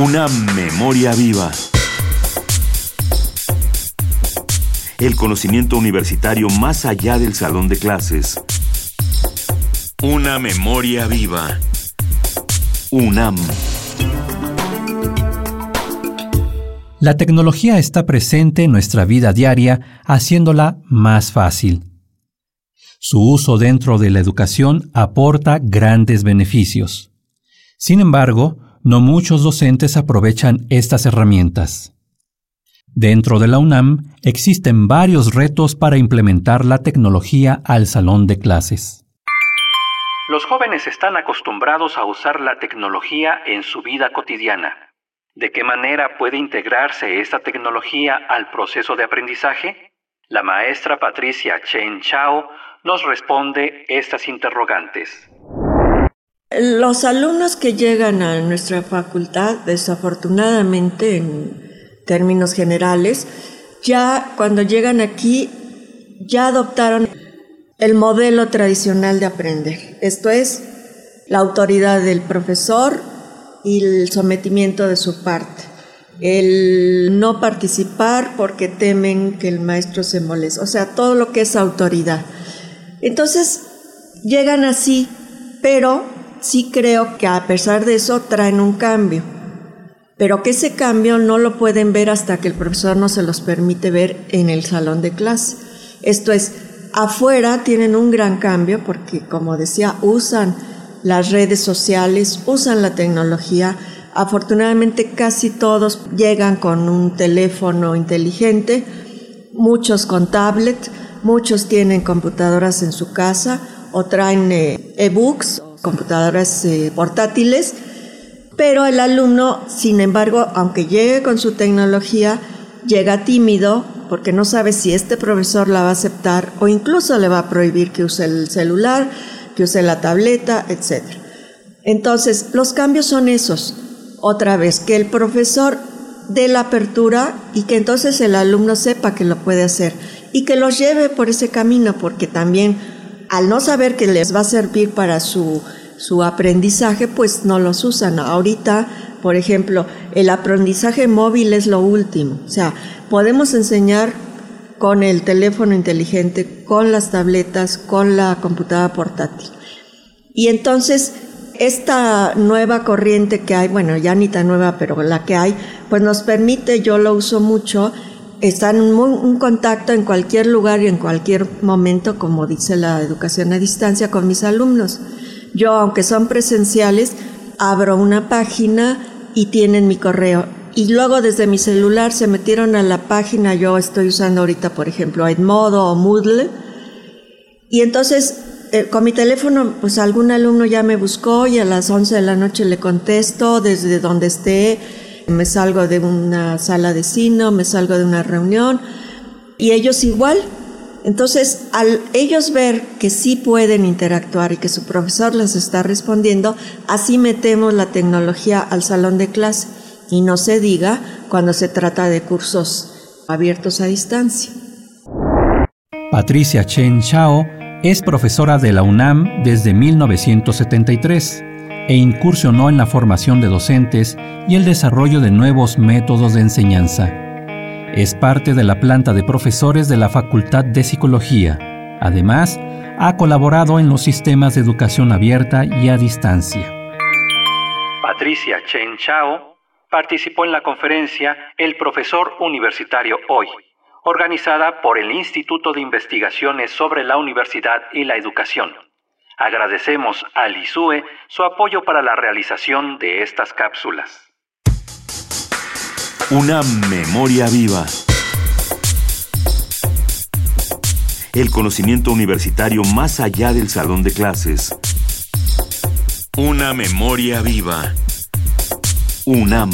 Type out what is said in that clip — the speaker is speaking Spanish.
Una memoria viva. El conocimiento universitario más allá del salón de clases. Una memoria viva. UNAM. La tecnología está presente en nuestra vida diaria, haciéndola más fácil. Su uso dentro de la educación aporta grandes beneficios. Sin embargo, no muchos docentes aprovechan estas herramientas. Dentro de la UNAM existen varios retos para implementar la tecnología al salón de clases. Los jóvenes están acostumbrados a usar la tecnología en su vida cotidiana. ¿De qué manera puede integrarse esta tecnología al proceso de aprendizaje? La maestra Patricia Chen Chao nos responde estas interrogantes. Los alumnos que llegan a nuestra facultad, desafortunadamente en términos generales, ya cuando llegan aquí, ya adoptaron el modelo tradicional de aprender. Esto es la autoridad del profesor, y el sometimiento de su parte. El no participar porque temen que el maestro se moleste. O sea, todo lo que es autoridad. Entonces, llegan así, pero sí creo que a pesar de eso traen un cambio. Pero que ese cambio no lo pueden ver hasta que el profesor no se los permite ver en el salón de clase. Esto es, afuera tienen un gran cambio porque, como decía, usan las redes sociales, usan la tecnología. Afortunadamente casi todos llegan con un teléfono inteligente, muchos con tablet, muchos tienen computadoras en su casa o traen eh, e-books, computadoras eh, portátiles, pero el alumno, sin embargo, aunque llegue con su tecnología, llega tímido porque no sabe si este profesor la va a aceptar o incluso le va a prohibir que use el celular que use la tableta, etc. Entonces, los cambios son esos. Otra vez, que el profesor dé la apertura y que entonces el alumno sepa que lo puede hacer y que los lleve por ese camino, porque también al no saber que les va a servir para su, su aprendizaje, pues no los usan. Ahorita, por ejemplo, el aprendizaje móvil es lo último. O sea, podemos enseñar con el teléfono inteligente, con las tabletas, con la computadora portátil. Y entonces, esta nueva corriente que hay, bueno, ya ni tan nueva, pero la que hay, pues nos permite, yo lo uso mucho, estar en un, contacto en cualquier lugar y en cualquier momento, como dice la educación a distancia, con mis alumnos. Yo, aunque son presenciales, abro una página y tienen mi correo. Y luego desde mi celular se metieron a la página, yo estoy usando ahorita, por ejemplo, Edmodo o Moodle, y entonces eh, con mi teléfono, pues algún alumno ya me buscó y a las 11 de la noche le contesto desde donde esté, me salgo de una sala de cine, me salgo de una reunión, y ellos igual. Entonces, al ellos ver que sí pueden interactuar y que su profesor les está respondiendo, así metemos la tecnología al salón de clase y no se diga cuando se trata de cursos abiertos a distancia. Patricia Chen Chao es profesora de la UNAM desde 1973 e incursionó en la formación de docentes y el desarrollo de nuevos métodos de enseñanza. Es parte de la planta de profesores de la Facultad de Psicología. Además, ha colaborado en los sistemas de educación abierta y a distancia. Patricia Chen Chao participó en la conferencia El profesor universitario hoy, organizada por el Instituto de Investigaciones sobre la Universidad y la Educación. Agradecemos al ISUE su apoyo para la realización de estas cápsulas. Una memoria viva. El conocimiento universitario más allá del salón de clases. Una memoria viva. UNAM.